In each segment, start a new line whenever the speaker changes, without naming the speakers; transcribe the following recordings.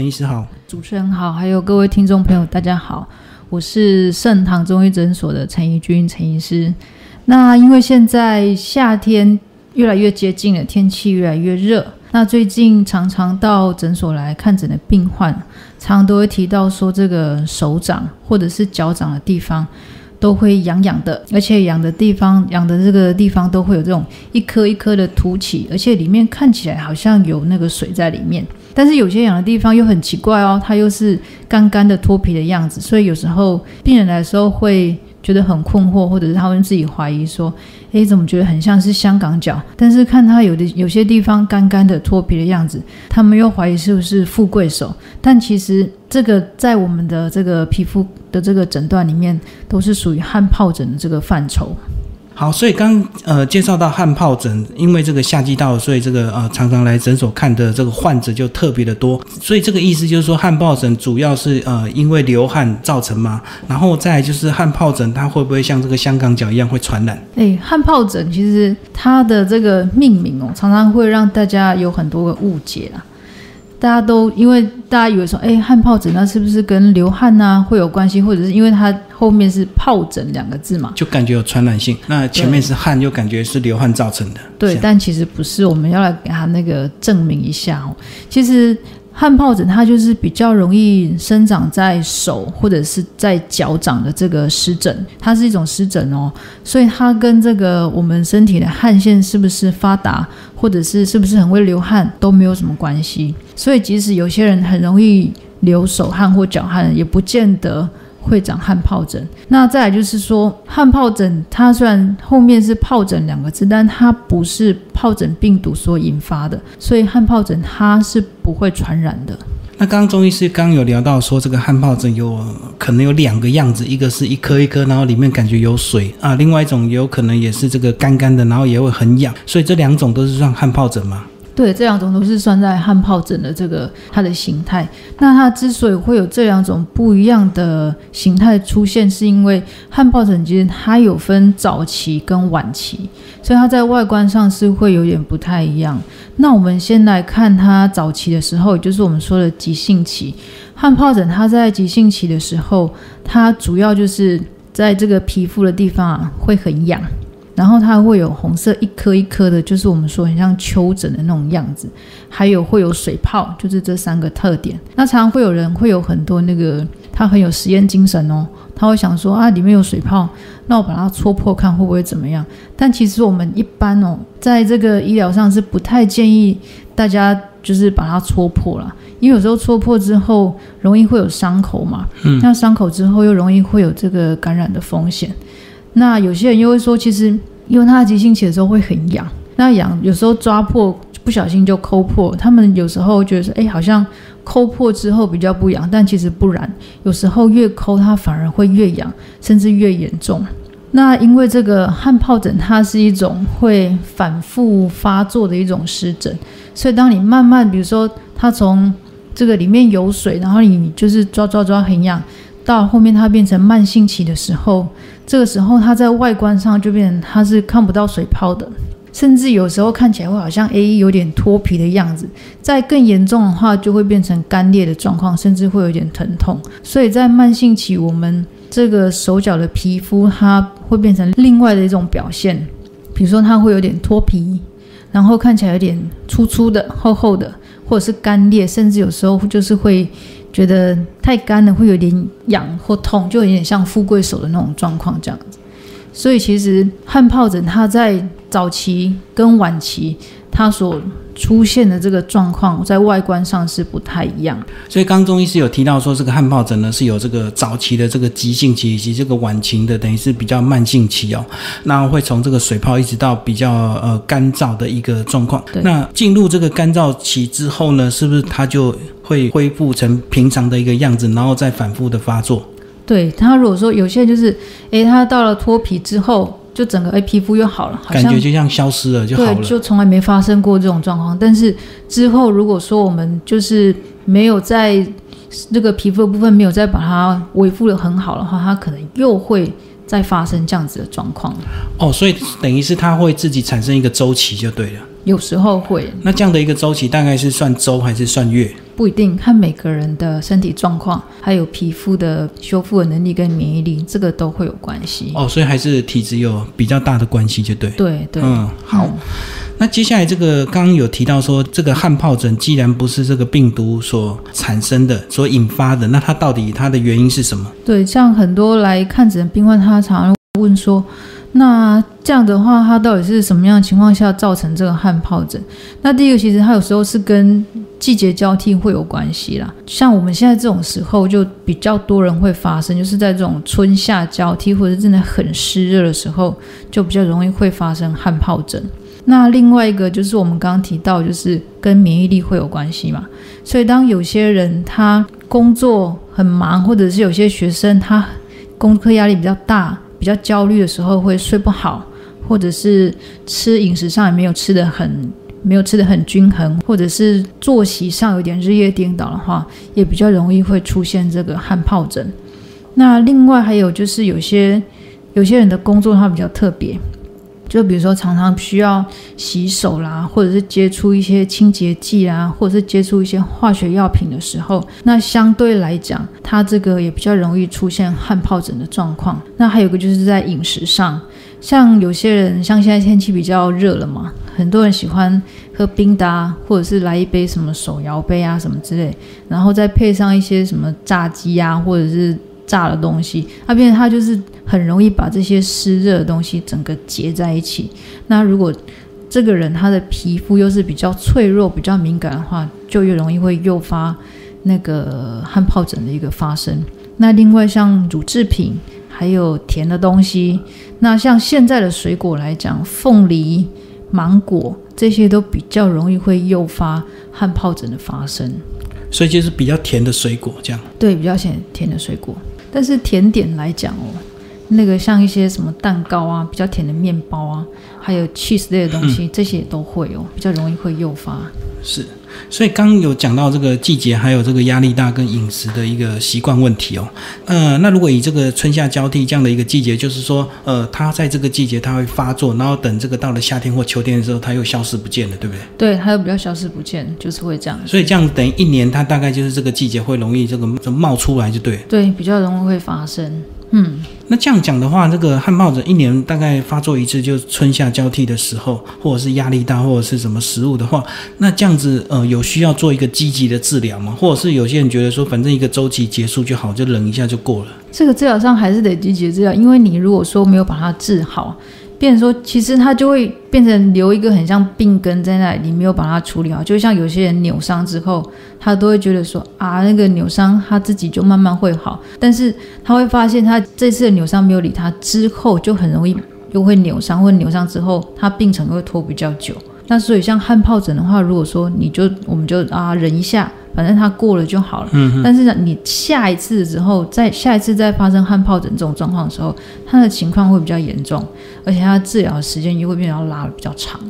陈医师好。
主持人好，还有各位听众朋友，大家好，我是盛唐中医诊所的陈怡君陈医师。那因为现在夏天越来越接近了，天气越来越热，那最近常常到诊所来看诊的病患，常常都会提到说，这个手掌或者是脚掌的地方都会痒痒的，而且痒的地方、痒的这个地方都会有这种一颗一颗的凸起，而且里面看起来好像有那个水在里面。但是有些痒的地方又很奇怪哦，它又是干干的脱皮的样子，所以有时候病人来的时候会觉得很困惑，或者是他们自己怀疑说：“诶，怎么觉得很像是香港脚？”但是看他有的有些地方干干的脱皮的样子，他们又怀疑是不是富贵手。但其实这个在我们的这个皮肤的这个诊断里面，都是属于汗疱疹的这个范畴。
好，所以刚呃介绍到汗疱疹，因为这个夏季到，所以这个呃常常来诊所看的这个患者就特别的多。所以这个意思就是说，汗疱疹主要是呃因为流汗造成嘛。然后再就是汗疱疹，它会不会像这个香港脚一样会传染？
哎，汗疱疹其实它的这个命名哦，常常会让大家有很多个误解啦。大家都因为大家以为说，哎，汗疱疹那是不是跟流汗呐会有关系，或者是因为它后面是疱疹两个字嘛，
就感觉有传染性。那前面是汗，又感觉是流汗造成的。
对，但其实不是，我们要来给他那个证明一下哦。其实。汗疱疹它就是比较容易生长在手或者是在脚掌的这个湿疹，它是一种湿疹哦，所以它跟这个我们身体的汗腺是不是发达，或者是是不是很会流汗都没有什么关系。所以即使有些人很容易流手汗或脚汗，也不见得。会长汗疱疹，那再来就是说，汗疱疹它虽然后面是疱疹两个字，但它不是疱疹病毒所引发的，所以汗疱疹它是不会传染的。
那刚刚中医师刚有聊到说，这个汗疱疹有可能有两个样子，一个是一颗一颗，然后里面感觉有水啊，另外一种有可能也是这个干干的，然后也会很痒，所以这两种都是算汗疱疹吗？
对，这两种都是算在汗疱疹的这个它的形态。那它之所以会有这两种不一样的形态出现，是因为汗疱疹其实它有分早期跟晚期，所以它在外观上是会有点不太一样。那我们先来看它早期的时候，就是我们说的急性期汗疱疹。它在急性期的时候，它主要就是在这个皮肤的地方啊会很痒。然后它会有红色一颗一颗的，就是我们说很像丘疹的那种样子，还有会有水泡，就是这三个特点。那常常会有人会有很多那个，他很有实验精神哦，他会想说啊，里面有水泡，那我把它戳破看会不会怎么样？但其实我们一般哦，在这个医疗上是不太建议大家就是把它戳破了，因为有时候戳破之后容易会有伤口嘛，嗯，那伤口之后又容易会有这个感染的风险。那有些人又会说，其实因为他急性期的时候会很痒，那痒有时候抓破不小心就抠破，他们有时候觉得说，哎，好像抠破之后比较不痒，但其实不然，有时候越抠它反而会越痒，甚至越严重。那因为这个汗疱疹它是一种会反复发作的一种湿疹，所以当你慢慢，比如说它从这个里面有水，然后你就是抓抓抓很痒。到后面它变成慢性期的时候，这个时候它在外观上就变成它是看不到水泡的，甚至有时候看起来会好像 A 有点脱皮的样子。再更严重的话，就会变成干裂的状况，甚至会有点疼痛。所以在慢性期，我们这个手脚的皮肤它会变成另外的一种表现，比如说它会有点脱皮，然后看起来有点粗粗的、厚厚的，或者是干裂，甚至有时候就是会。觉得太干了，会有点痒或痛，就有点像富贵手的那种状况这样子。所以其实汗疱疹它在早期跟晚期，它所出现的这个状况，在外观上是不太一样。
所以刚中医师有提到说，这个汗疱疹呢是有这个早期的这个急性期，以及这个晚期的，等于是比较慢性期哦。那会从这个水泡一直到比较呃干燥的一个状况。那进入这个干燥期之后呢，是不是它就会恢复成平常的一个样子，然后再反复的发作？
对它如果说有些人就是，诶，它到了脱皮之后，就整个诶皮肤又好了，
感觉就像消失了就好了，
就从来没发生过这种状况。但是之后如果说我们就是没有在那个皮肤的部分没有再把它维护的很好的话，它可能又会再发生这样子的状况。
哦，所以等于是它会自己产生一个周期就对了。
有时候会。
那这样的一个周期大概是算周还是算月？
不一定，看每个人的身体状况，还有皮肤的修复的能力跟免疫力，这个都会有关系。
哦，所以还是体质有比较大的关系，就对。
对对，
嗯，好。那接下来这个刚刚有提到说，这个汗疱疹既然不是这个病毒所产生的、所引发的，那它到底它的原因是什么？
对，像很多来看诊的病患，他常常问说，那这样的话，它到底是什么样的情况下造成这个汗疱疹？那第一个，其实它有时候是跟季节交替会有关系啦。像我们现在这种时候，就比较多人会发生，就是在这种春夏交替或者真的很湿热的时候，就比较容易会发生汗疱疹。那另外一个就是我们刚刚提到，就是跟免疫力会有关系嘛。所以当有些人他工作很忙，或者是有些学生他功课压力比较大、比较焦虑的时候，会睡不好，或者是吃饮食上也没有吃的很没有吃的很均衡，或者是作息上有点日夜颠倒的话，也比较容易会出现这个汗疱疹。那另外还有就是有些有些人的工作他比较特别。就比如说，常常需要洗手啦，或者是接触一些清洁剂啊，或者是接触一些化学药品的时候，那相对来讲，它这个也比较容易出现汗疱疹的状况。那还有个就是在饮食上，像有些人，像现在天气比较热了嘛，很多人喜欢喝冰的啊，或者是来一杯什么手摇杯啊什么之类，然后再配上一些什么炸鸡啊，或者是。炸的东西，它变成它就是很容易把这些湿热的东西整个结在一起。那如果这个人他的皮肤又是比较脆弱、比较敏感的话，就越容易会诱发那个汗疱疹的一个发生。那另外像乳制品，还有甜的东西，那像现在的水果来讲，凤梨、芒果这些都比较容易会诱发汗疱疹的发生。
所以就是比较甜的水果这样。
对，比较甜甜的水果。但是甜点来讲哦，那个像一些什么蛋糕啊，比较甜的面包啊，还有 cheese 类的东西，这些也都会哦，比较容易会诱发。
是。所以刚有讲到这个季节，还有这个压力大跟饮食的一个习惯问题哦。呃，那如果以这个春夏交替这样的一个季节，就是说，呃，它在这个季节它会发作，然后等这个到了夏天或秋天的时候，它又消失不见了，对不对？
对，它又比较消失不见，就是会这样。
所以这样等于一年，它大概就是这个季节会容易这个冒出来，就对。
对，比较容易会发生。嗯，
那这样讲的话，这个汗疱疹一年大概发作一次，就春夏交替的时候，或者是压力大，或者是什么食物的话，那这样子呃，有需要做一个积极的治疗吗？或者是有些人觉得说，反正一个周期结束就好，就忍一下就过了。
这个治疗上还是得积极治疗，因为你如果说没有把它治好。变成说，其实它就会变成留一个很像病根在那里，你没有把它处理好。就像有些人扭伤之后，他都会觉得说啊，那个扭伤他自己就慢慢会好，但是他会发现他这次的扭伤没有理他之后，就很容易又会扭伤，或扭伤之后他病程会拖比较久。那所以像汗疱疹的话，如果说你就我们就啊忍一下。反正它过了就好了。嗯。但是呢，你下一次之后，在下一次再发生汗疱疹这种状况的时候，它的情况会比较严重，而且它治疗的时间也会变得要拉的比较长。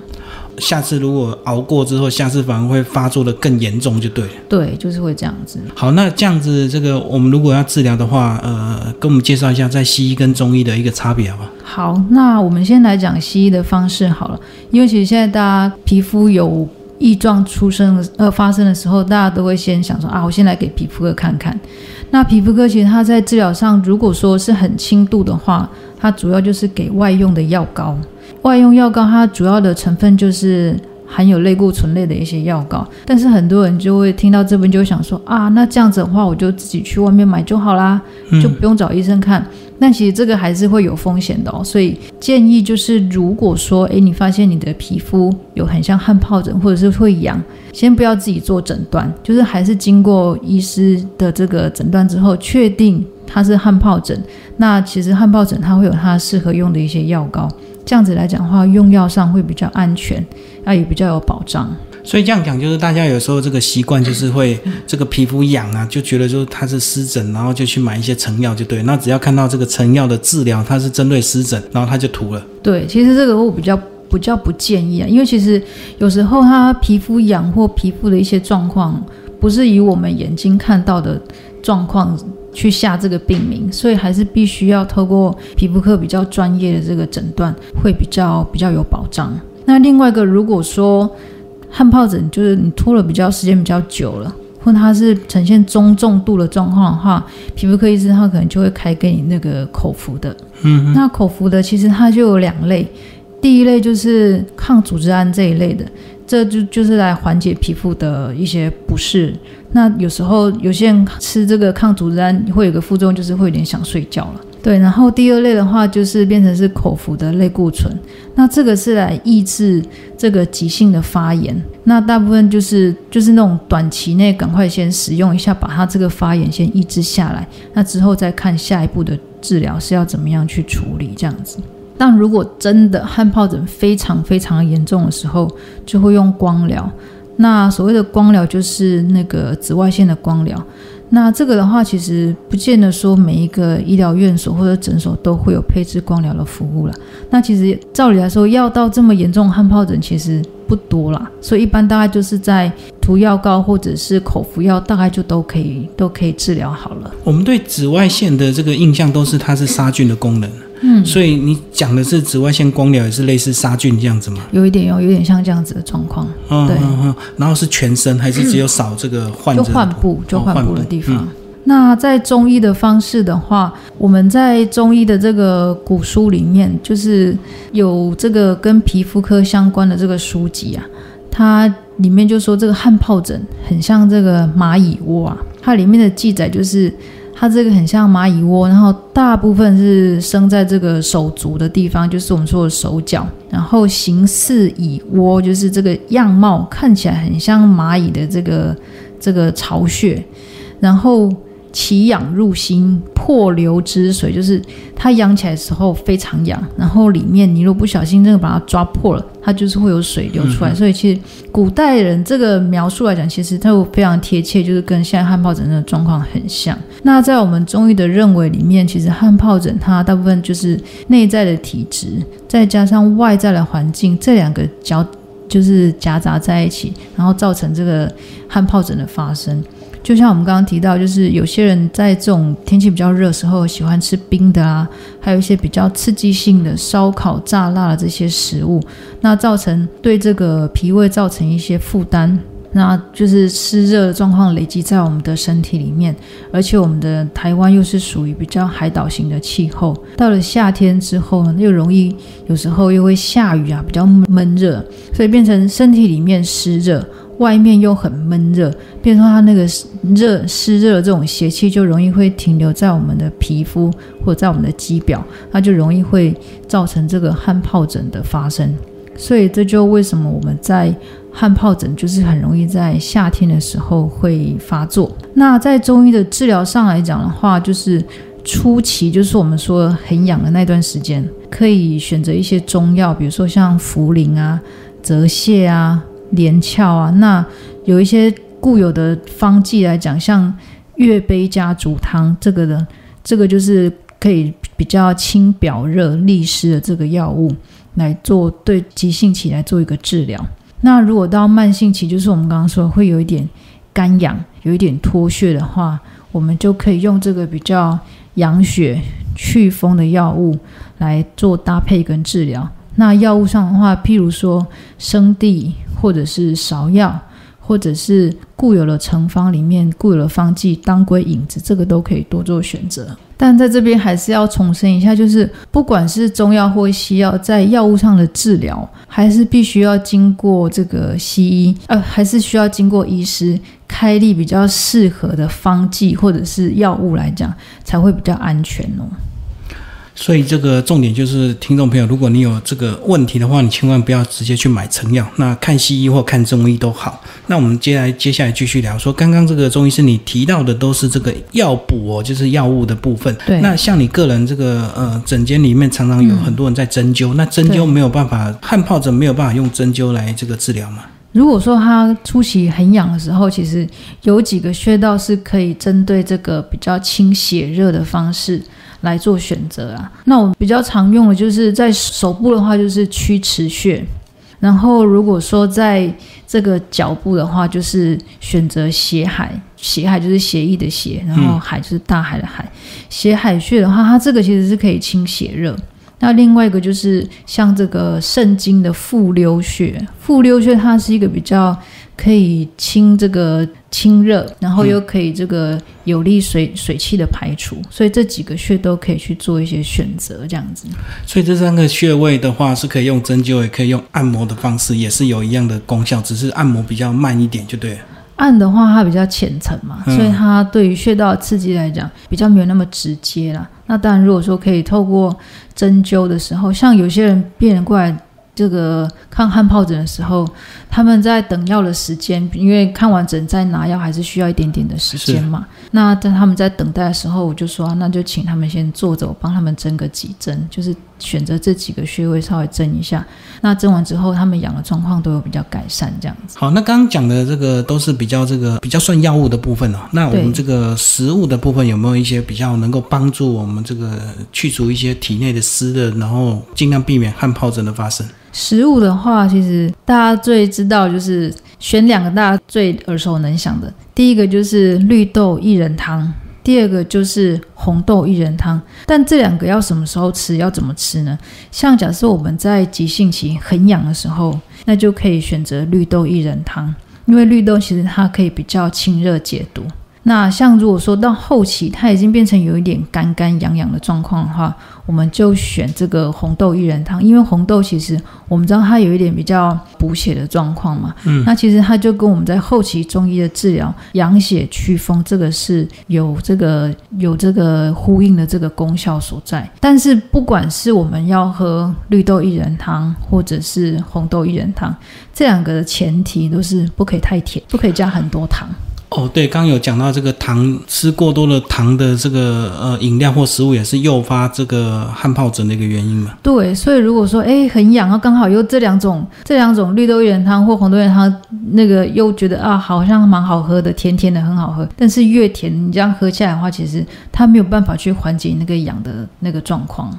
下次如果熬过之后，下次反而会发作的更严重，就对了。
对，就是会这样子。
好，那这样子，这个我们如果要治疗的话，呃，跟我们介绍一下在西医跟中医的一个差别，好吧？
好，那我们先来讲西医的方式好了，因为其实现在大家皮肤有。异状出生的呃发生的时候，大家都会先想说啊，我先来给皮肤科看看。那皮肤科其实它在治疗上，如果说是很轻度的话，它主要就是给外用的药膏。外用药膏它主要的成分就是含有类固醇类的一些药膏。但是很多人就会听到这边就想说啊，那这样子的话，我就自己去外面买就好啦，就不用找医生看。那其实这个还是会有风险的哦，所以建议就是，如果说诶你发现你的皮肤有很像汗疱疹，或者是会痒，先不要自己做诊断，就是还是经过医师的这个诊断之后，确定它是汗疱疹。那其实汗疱疹它会有它适合用的一些药膏，这样子来讲的话，用药上会比较安全，那也比较有保障。
所以这样讲，就是大家有时候这个习惯就是会这个皮肤痒啊，就觉得说它是湿疹，然后就去买一些成药就对。那只要看到这个成药的治疗，它是针对湿疹，然后他就涂了。
对，其实这个我比较比较不建议啊，因为其实有时候他皮肤痒或皮肤的一些状况，不是以我们眼睛看到的状况去下这个病名，所以还是必须要透过皮肤科比较专业的这个诊断，会比较比较有保障。那另外一个，如果说汗疱疹就是你拖了比较时间比较久了，或它是呈现中重度的状况的话，皮肤科医生他可能就会开给你那个口服的。
嗯，
那口服的其实它就有两类，第一类就是抗组织胺这一类的，这就就是来缓解皮肤的一些不适。那有时候有些人吃这个抗组织胺会有个副作用，就是会有点想睡觉了。对，然后第二类的话就是变成是口服的类固醇，那这个是来抑制这个急性的发炎。那大部分就是就是那种短期内赶快先使用一下，把它这个发炎先抑制下来，那之后再看下一步的治疗是要怎么样去处理这样子。但如果真的汗疱疹非常非常严重的时候，就会用光疗。那所谓的光疗就是那个紫外线的光疗。那这个的话，其实不见得说每一个医疗院所或者诊所都会有配置光疗的服务了。那其实照理来说，要到这么严重汗疱疹其实不多啦，所以一般大概就是在涂药膏或者是口服药，大概就都可以都可以治疗好了。
我们对紫外线的这个印象都是它是杀菌的功能，
嗯，
所以你讲的是紫外线光疗也是类似杀菌这样子吗？
有一点有有点像这样子的状况，对
嗯嗯嗯，然后是全身还是只有扫这个患者
就患部就
哦
患部的地方。
嗯
那在中医的方式的话，我们在中医的这个古书里面，就是有这个跟皮肤科相关的这个书籍啊，它里面就说这个汗疱疹很像这个蚂蚁窝啊，它里面的记载就是。它这个很像蚂蚁窝，然后大部分是生在这个手足的地方，就是我们说的手脚，然后形似蚁窝，就是这个样貌看起来很像蚂蚁的这个这个巢穴，然后其痒入心，破流之水，就是它痒起来的时候非常痒，然后里面你如果不小心真的把它抓破了，它就是会有水流出来。所以其实古代人这个描述来讲，其实它有非常贴切，就是跟现在汗疱疹的状况很像。那在我们中医的认为里面，其实汗疱疹它大部分就是内在的体质，再加上外在的环境这两个交就是夹杂在一起，然后造成这个汗疱疹的发生。就像我们刚刚提到，就是有些人在这种天气比较热的时候，喜欢吃冰的啊，还有一些比较刺激性的烧烤、炸辣的这些食物，那造成对这个脾胃造成一些负担。那就是湿热的状况累积在我们的身体里面，而且我们的台湾又是属于比较海岛型的气候，到了夏天之后呢，又容易有时候又会下雨啊，比较闷热，所以变成身体里面湿热。外面又很闷热，变成它那个热湿热的这种邪气就容易会停留在我们的皮肤或者在我们的肌表，它就容易会造成这个汗疱疹的发生。所以这就为什么我们在汗疱疹就是很容易在夏天的时候会发作。那在中医的治疗上来讲的话，就是初期就是我们说很痒的那段时间，可以选择一些中药，比如说像茯苓啊、泽泻啊。连翘啊，那有一些固有的方剂来讲，像月杯加竹汤这个的，这个就是可以比较清表热利湿的这个药物来做对急性期来做一个治疗。那如果到慢性期，就是我们刚刚说会有一点干痒、有一点脱屑的话，我们就可以用这个比较养血祛风的药物来做搭配跟治疗。那药物上的话，譬如说生地。或者是芍药，或者是固有的成方里面固有的方剂当归引子，这个都可以多做选择。但在这边还是要重申一下，就是不管是中药或西药，在药物上的治疗，还是必须要经过这个西医，呃，还是需要经过医师开立比较适合的方剂或者是药物来讲，才会比较安全哦。
所以这个重点就是，听众朋友，如果你有这个问题的话，你千万不要直接去买成药，那看西医或看中医都好。那我们接下来接下来继续聊，说刚刚这个中医师你提到的都是这个药补哦，就是药物的部分。
对。
那像你个人这个呃诊间里面常常有很多人在针灸，那针灸没有办法，汗疱疹没有办法用针灸来这个治疗吗？
如果说他初期很痒的时候，其实有几个穴道是可以针对这个比较清血热的方式。来做选择啊，那我比较常用的就是在手部的话，就是曲池穴；然后如果说在这个脚部的话，就是选择血海。血海就是血液的血，然后海就是大海的海。血海穴的话，它这个其实是可以清血热。那另外一个就是像这个肾经的复溜穴，复溜穴它是一个比较可以清这个清热，然后又可以这个有利水水气的排除，所以这几个穴都可以去做一些选择，这样子。
所以这三个穴位的话，是可以用针灸，也可以用按摩的方式，也是有一样的功效，只是按摩比较慢一点，就对了。
按的话，它比较浅层嘛，
嗯
所以它对于穴道的刺激来讲，比较没有那么直接啦。那当然，如果说可以透过针灸的时候，像有些人病人过来这个看汗疱疹的时候，他们在等药的时间，因为看完诊再拿药还是需要一点点的时间嘛。那在他们在等待的时候，我就说、啊那就请他们先坐着，我帮他们针个几针，就是选择这几个穴位稍微针一下。那针完之后，他们痒的状况都有比较改善，这样子。
好，那刚刚讲的这个都是比较这个比较算药物的部分哦。那我们这个食物的部分有没有一些比较能够帮助我们这个去除一些体内的湿热，然后尽量避免汗疱疹的发生？
食物的话，其实大家最知道就是选两个大家最耳熟能详的，第一个就是绿豆薏仁汤，第二个就是红豆薏仁汤。但这两个要什么时候吃，要怎么吃呢？像假设我们在急性期很痒的时候，那就可以选择绿豆薏仁汤，因为绿豆其实它可以比较清热解毒。那像如果说到后期它已经变成有一点干干痒痒的状况的话，我们就选这个红豆薏仁汤，因为红豆其实我们知道它有一点比较补血的状况嘛，嗯，那其实它就跟我们在后期中医的治疗养血祛风这个是有这个有这个呼应的这个功效所在。但是不管是我们要喝绿豆薏仁汤或者是红豆薏仁汤，这两个的前提都是不可以太甜，不可以加很多糖。
哦，对，刚有讲到这个糖，吃过多的糖的这个呃饮料或食物，也是诱发这个汗疱疹的一个原因嘛。
对，所以如果说哎很痒，然后刚好又这两种这两种绿豆薏仁汤或红豆薏仁汤，那个又觉得啊好像蛮好喝的，甜甜的很好喝，但是越甜你这样喝下来的话，其实它没有办法去缓解那个痒的那个状况。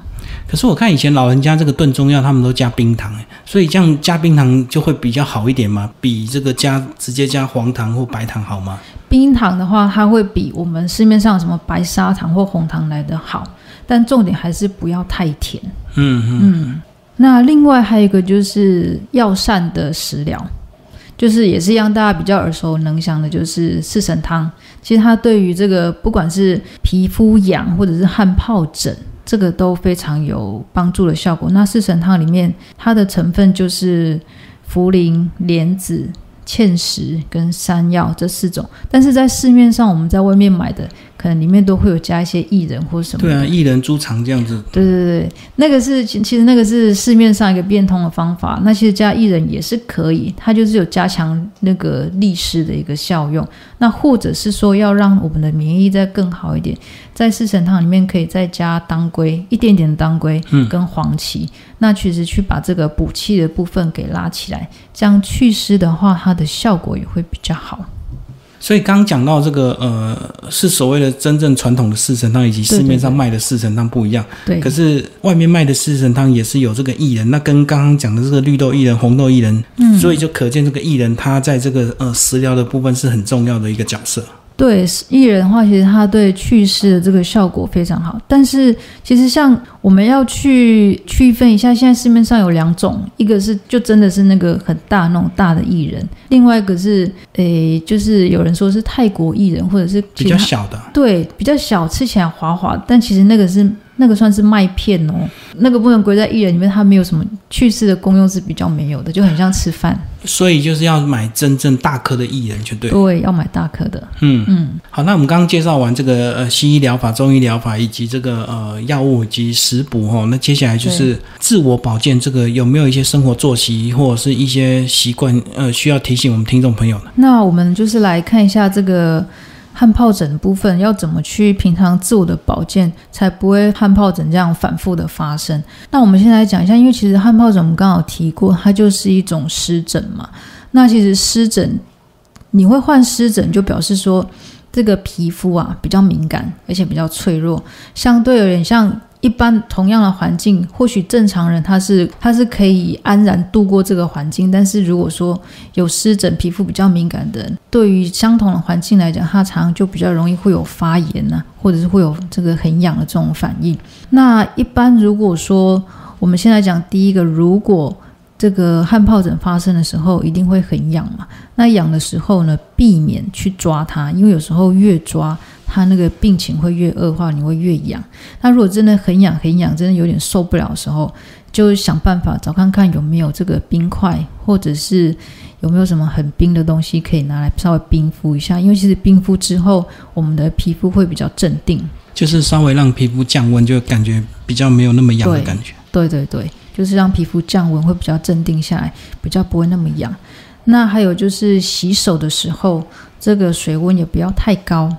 可是我看以前老人家这个炖中药，他们都加冰糖，哎，所以这样加冰糖就会比较好一点嘛，比这个加直接加黄糖或白糖好吗？
冰糖的话，它会比我们市面上什么白砂糖或红糖来的好，但重点还是不要太甜。
嗯嗯，
嗯，那另外还有一个就是药膳的食疗，就是也是让大家比较耳熟能详的，就是四神汤。其实它对于这个不管是皮肤痒或者是汗疱疹，这个都非常有帮助的效果。那四神汤里面它的成分就是茯苓、莲子。芡实跟山药这四种，但是在市面上我们在外面买的，可能里面都会有加一些薏仁或什么。
对啊，薏仁、猪肠这样子。
对对对，那个是其其实那个是市面上一个变通的方法。那其实加薏仁也是可以，它就是有加强那个利湿的一个效用。那或者是说要让我们的免疫力再更好一点，在四神汤里面可以再加当归一点点的当归，
嗯
跟黄芪。那其实去把这个补气的部分给拉起来，这样祛湿的话，它的效果也会比较好。
所以刚刚讲到这个呃，是所谓的真正传统的四神汤，以及市面上卖的四神汤不一样。
对，
可是外面卖的四神汤也是有这个薏仁，那跟刚刚讲的这个绿豆薏仁、红豆薏仁，
嗯
所以就可见这个薏仁它在这个呃食疗的部分是很重要的一个角色。
对艺人的话，其实他对祛湿的这个效果非常好。但是其实像我们要去区分一下，现在市面上有两种，一个是就真的是那个很大那种大的艺人，另外一个是诶，就是有人说是泰国艺人，或者是
比较小的，
对比较小，吃起来滑滑，但其实那个是那个算是麦片哦，那个不能归在薏仁里面，它没有什么祛湿的功用是比较没有的，就很像吃饭。
所以就是要买真正大颗的薏仁就对。
对，要买大颗的。
嗯
嗯，
好，那我们刚刚介绍完这个呃西医疗法、中医疗法以及这个呃药物以及食补哈，那接下来就是自我保健，这个有没有一些生活作息或者是一些习惯呃需要提醒我们听众朋友呢？
那我们就是来看一下这个汗疱疹的部分，要怎么去平常自我的保健，才不会汗疱疹这样反复的发生。那我们先来讲一下，因为其实汗疱疹我们刚好提过，它就是一种湿疹嘛。那其实湿疹，你会患湿疹，就表示说这个皮肤啊比较敏感，而且比较脆弱，相对有点像。一般同样的环境，或许正常人他是他是可以安然度过这个环境，但是如果说有湿疹、皮肤比较敏感的人，对于相同的环境来讲，他常常就比较容易会有发炎呐、或者是会有这个很痒的这种反应。那一般如果说我们先来讲第一个，如果这个汗疱疹发生的时候，一定会很痒嘛。那痒的时候呢，避免去抓它，因为有时候越抓它那个病情会越恶化，你会越痒。那如果真的很痒很痒，真的有点受不了的时候，就想办法找看看有没有这个冰块，或者是有没有什么很冰的东西可以拿来稍微冰敷一下。因为其实冰敷之后，我们的皮肤会比较镇定。
就是稍微让皮肤降温，就感觉比较没有那么痒的感觉。
对对对，就是让皮肤降温会比较镇定下来，比较不会那么痒。那还有就是洗手的时候，这个水温也不要太高，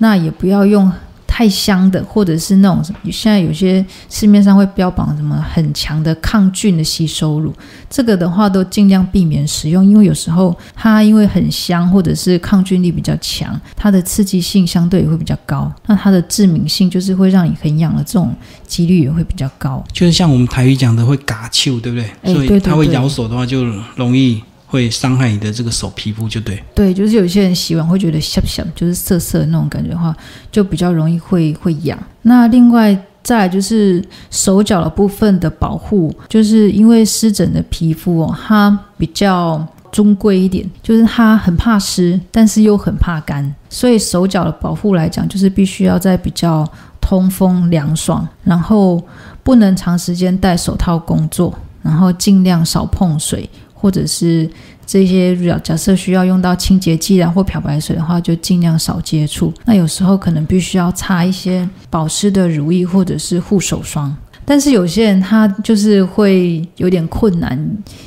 那也不要用。太香的，或者是那种现在有些市面上会标榜什么很强的抗菌的吸收乳，这个的话都尽量避免使用，因为有时候它因为很香，或者是抗菌力比较强，它的刺激性相对也会比较高，那它的致敏性就是会让你很痒的这种几率也会比较高。
就是像我们台语讲的会嘎丘，对不对？所以它会咬手的话就容易。会伤害你的这个手皮肤，就对。
对，就是有些人洗完会觉得涩涩，就是涩涩那种感觉的话，就比较容易会会痒。那另外再就是手脚的部分的保护，就是因为湿疹的皮肤哦，它比较中规一点，就是它很怕湿，但是又很怕干，所以手脚的保护来讲，就是必须要在比较通风凉爽，然后不能长时间戴手套工作，然后尽量少碰水。或者是这些假假设需要用到清洁剂啊或漂白水的话，就尽量少接触。那有时候可能必须要擦一些保湿的乳液或者是护手霜。但是有些人他就是会有点困难，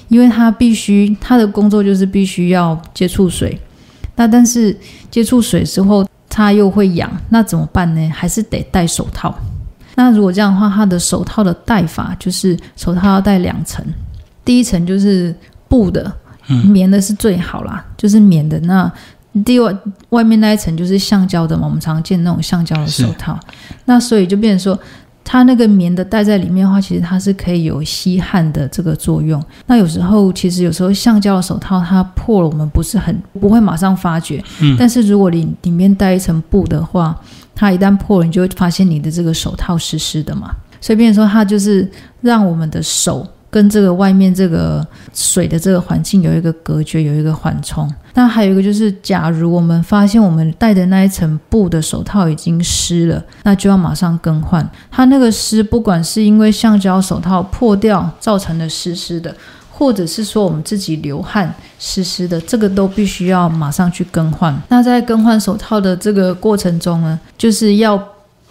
因为他必须他的工作就是必须要接触水。那但是接触水之后他又会痒，那怎么办呢？还是得戴手套。那如果这样的话，他的手套的戴法就是手套要戴两层，第一层就是。布的，棉的是最好啦，就是棉的。那第外外面那一层就是橡胶的嘛，我们常见那种橡胶的手套。那所以就变成说，它那个棉的戴在里面的话，其实它是可以有吸汗的这个作用。那有时候其实有时候橡胶的手套它破了，我们不是很不会马上发觉。嗯。但是如果你里面带一层布的话，它一旦破了，你就会发现你的这个手套湿湿的嘛。所以变成说，它就是让我们的手。跟这个外面这个水的这个环境有一个隔绝，有一个缓冲。那还有一个就是，假如我们发现我们戴的那一层布的手套已经湿了，那就要马上更换。它那个湿，不管是因为橡胶手套破掉造成的湿湿的，或者是说我们自己流汗湿湿的，这个都必须要马上去更换。那在更换手套的这个过程中呢，就是要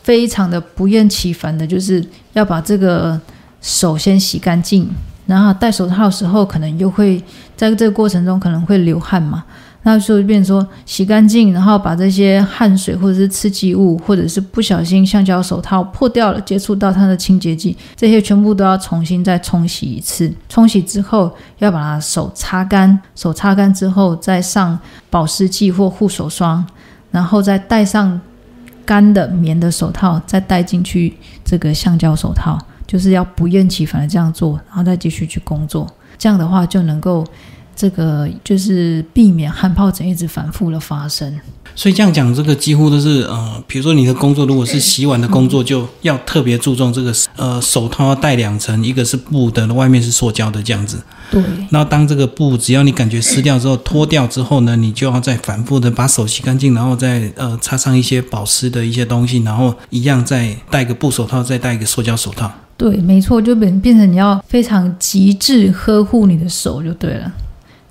非常的不厌其烦的，就是要把这个。手先洗干净，然后戴手套的时候，可能又会在这个过程中可能会流汗嘛，那就变说洗干净，然后把这些汗水或者是刺激物，或者是不小心橡胶手套破掉了，接触到它的清洁剂，这些全部都要重新再冲洗一次。冲洗之后要把它手擦干，手擦干之后再上保湿剂或护手霜，然后再戴上干的棉的手套，再戴进去这个橡胶手套。就是要不厌其烦的这样做，然后再继续去工作，这样的话就能够这个就是避免汗疱疹一直反复的发生。
所以这样讲，这个几乎都是呃，比如说你的工作如果是洗碗的工作，就要特别注重这个呃手套要戴两层，一个是布的，外面是塑胶的这样子。
对。
然后当这个布只要你感觉湿掉之后，脱掉之后呢，你就要再反复的把手洗干净，然后再呃擦上一些保湿的一些东西，然后一样再戴个布手套，再戴一个塑胶手套。
对，没错，就变变成你要非常极致呵护你的手就对了。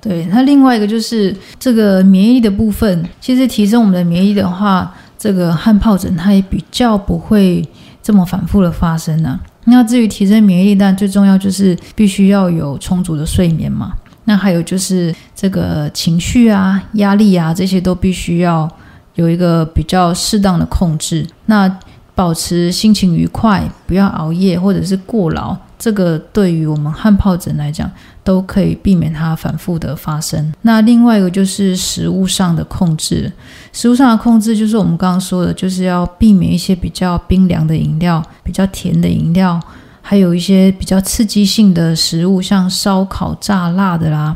对，那另外一个就是这个免疫力的部分，其实提升我们的免疫力的话，这个汗疱疹它也比较不会这么反复的发生呢。那至于提升免疫力，但最重要就是必须要有充足的睡眠嘛。那还有就是这个情绪啊、压力啊这些都必须要有一个比较适当的控制。那保持心情愉快，不要熬夜或者是过劳，这个对于我们汗疱疹来讲，都可以避免它反复的发生。那另外一个就是食物上的控制，食物上的控制就是我们刚刚说的，就是要避免一些比较冰凉的饮料、比较甜的饮料，还有一些比较刺激性的食物，像烧烤、炸辣的啦，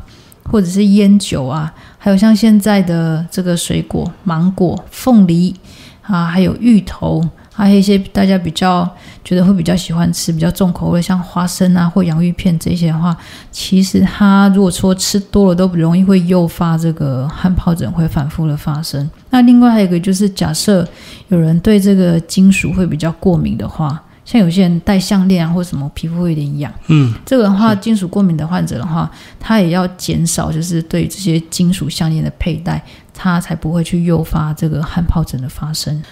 或者是烟酒啊，还有像现在的这个水果，芒果、凤梨啊，还有芋头。还有一些大家比较觉得会比较喜欢吃比较重口味，像花生啊或洋芋片这些的话，其实它如果说吃多了都容易会诱发这个汗疱疹会反复的发生。那另外还有一个就是，假设有人对这个金属会比较过敏的话，像有些人戴项链啊或什么皮肤会有点痒，
嗯，
这个的话金属过敏的患者的话，他也要减少就是对这些金属项链的佩戴，他才不会去诱发这个汗疱疹的发生。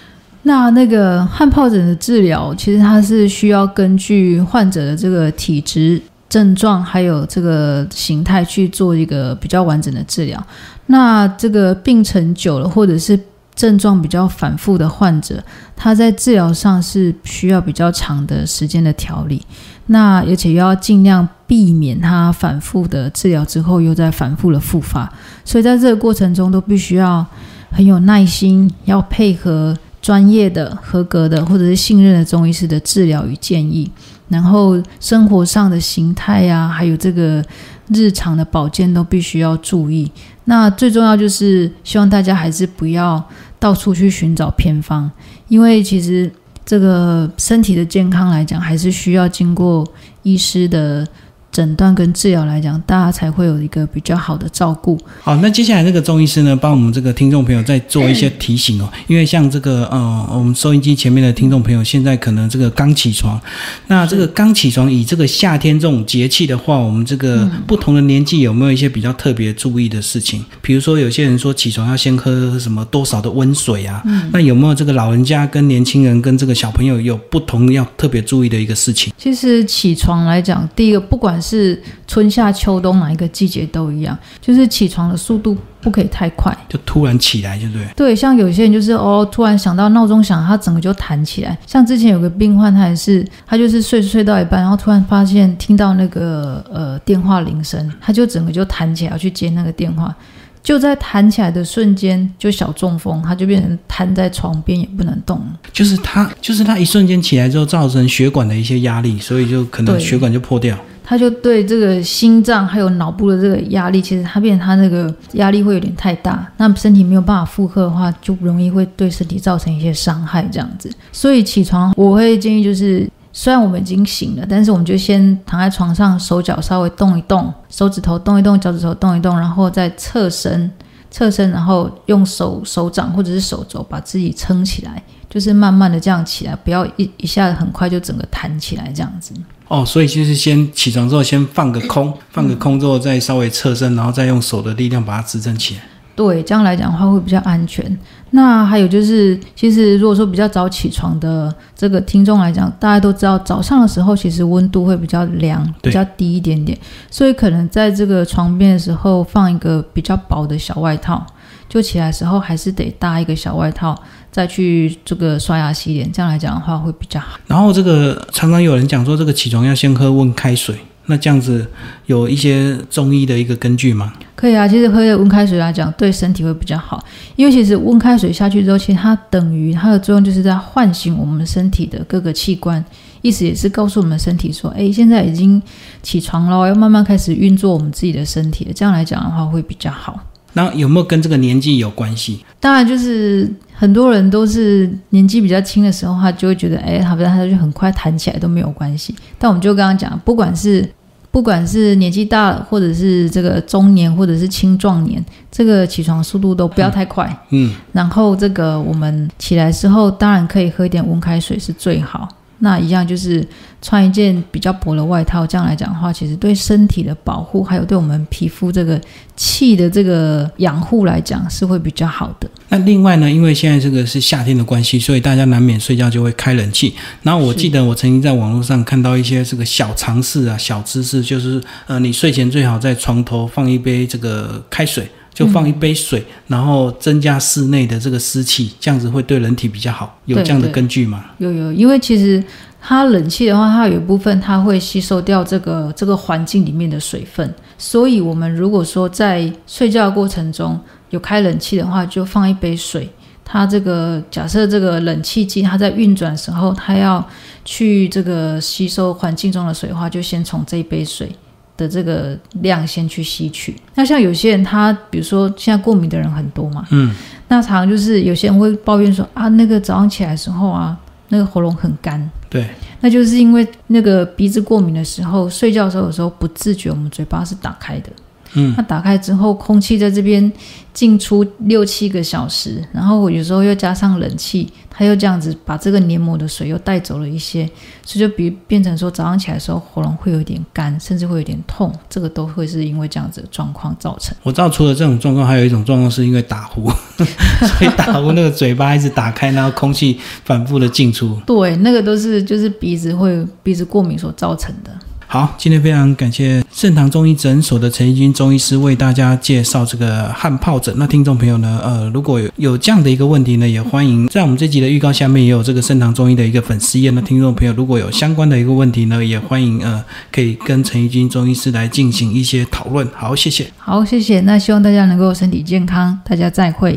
那那个汗疱疹的治疗，其实它是需要根据患者的这个体质、症状还有这个形态去做一个比较完整的治疗。那这个病程久了，或者是症状比较反复的患者，他在治疗上是需要比较长的时间的调理。那而且要尽量避免他反复的治疗之后又在反复的复发。所以在这个过程中，都必须要很有耐心，要配合。专业的、合格的，或者是信任的中医师的治疗与建议，然后生活上的形态呀，还有这个日常的保健都必须要注意。那最重要就是希望大家还是不要到处去寻找偏方，因为其实这个身体的健康来讲，还是需要经过医师的。诊断跟治疗来讲，大家才会有一个比较好的照顾。
好，那接下来这个钟医师呢，帮我们这个听众朋友再做一些提醒哦。因为像这个呃，我们收音机前面的听众朋友，现在可能这个刚起床，那这个刚起床，以这个夏天这种节气的话，我们这个不同的年纪有没有一些比较特别注意的事情？比如说，有些人说起床要先喝什么多少的温水啊？嗯，那有没有这个老人家跟年轻人跟这个小朋友有不同要特别注意的一个事情？
其实起床来讲，第一个不管是春夏秋冬哪一个季节都一样，就是起床的速度不可以太快，
就突然起来，就对。
对，像有些人就是哦，突然想到闹钟响，他整个就弹起来。像之前有个病患，他也是，他就是睡睡到一半，然后突然发现听到那个呃电话铃声，他就整个就弹起来要去接那个电话。就在弹起来的瞬间，就小中风，他就变成瘫在床边也不能动。
就是他，就是他一瞬间起来之后，造成血管的一些压力，所以就可能血管就破掉。
他就对这个心脏还有脑部的这个压力，其实他变成他那个压力会有点太大，那身体没有办法负荷的话，就容易会对身体造成一些伤害这样子。所以起床我会建议就是。虽然我们已经醒了，但是我们就先躺在床上，手脚稍微动一动，手指头动一动，脚趾头动一动，然后再侧身，侧身，然后用手手掌或者是手肘把自己撑起来，就是慢慢的这样起来，不要一一下子很快就整个弹起来这样子。
哦，所以就是先起床之后先放个空，放个空之后再稍微侧身，然后再用手的力量把它支撑起来。
对，这样来讲的话会比较安全。那还有就是，其实如果说比较早起床的这个听众来讲，大家都知道早上的时候其实温度会比较凉，比较低一点点，所以可能在这个床边的时候放一个比较薄的小外套，就起来时候还是得搭一个小外套，再去这个刷牙洗脸，这样来讲的话会比较好。
然后这个常常有人讲说，这个起床要先喝温开水。那这样子有一些中医的一个根据吗？
可以啊，其实喝温开水来讲，对身体会比较好。因为其实温开水下去之后，其实它等于它的作用就是在唤醒我们身体的各个器官，意思也是告诉我们身体说：“哎，现在已经起床了，要慢慢开始运作我们自己的身体。”这样来讲的话会比较好。
那有没有跟这个年纪有关系？
当然，就是很多人都是年纪比较轻的时候，他就会觉得，哎，好像他就很快弹起来都没有关系。但我们就刚刚讲，不管是不管是年纪大了，或者是这个中年，或者是青壮年，这个起床速度都不要太快。
嗯，
然后这个我们起来之后，当然可以喝一点温开水是最好。那一样就是穿一件比较薄的外套，这样来讲的话，其实对身体的保护，还有对我们皮肤这个气的这个养护来讲，是会比较好的。
那另外呢，因为现在这个是夏天的关系，所以大家难免睡觉就会开冷气。然后我记得我曾经在网络上看到一些这个小常识啊、小知识，就是呃，你睡前最好在床头放一杯这个开水。就放一杯水，然后增加室内的这个湿气，这样子会对人体比较好。有这样的根据吗？
有有，因为其实它冷气的话，它有一部分它会吸收掉这个这个环境里面的水分，所以我们如果说在睡觉的过程中有开冷气的话，就放一杯水。它这个假设这个冷气机它在运转时候，它要去这个吸收环境中的水的话，就先从这一杯水。的这个量先去吸取。那像有些人，他比如说现在过敏的人很多嘛，
嗯，
那常常就是有些人会抱怨说啊，那个早上起来的时候啊，那个喉咙很干。
对。
那就是因为那个鼻子过敏的时候，睡觉的时候有时候不自觉，我们嘴巴是打开的。
嗯
那打开之后，空气在这边进出六七个小时，然后我有时候又加上冷气，它又这样子把这个黏膜的水又带走了一些，所以就比变成说早上起来的时候喉咙会有一点干，甚至会有点痛，这个都会是因为这样子的状况造成。
我知道除了这种状况，还有一种状况是因为打呼，所以打呼那个嘴巴一直打开，然后空气反复的进出。
对，那个都是就是鼻子会鼻子过敏所造成的。
好，今天非常感谢盛唐中医诊所的陈义军中医师为大家介绍这个汗疱疹。那听众朋友呢，呃，如果有有这样的一个问题呢，也欢迎在我们这集的预告下面也有这个盛唐中医的一个粉丝页。那听众朋友如果有相关的一个问题呢，也欢迎呃可以跟陈义军中医师来进行一些讨论。好，谢谢。
好，谢谢。那希望大家能够身体健康，大家再会。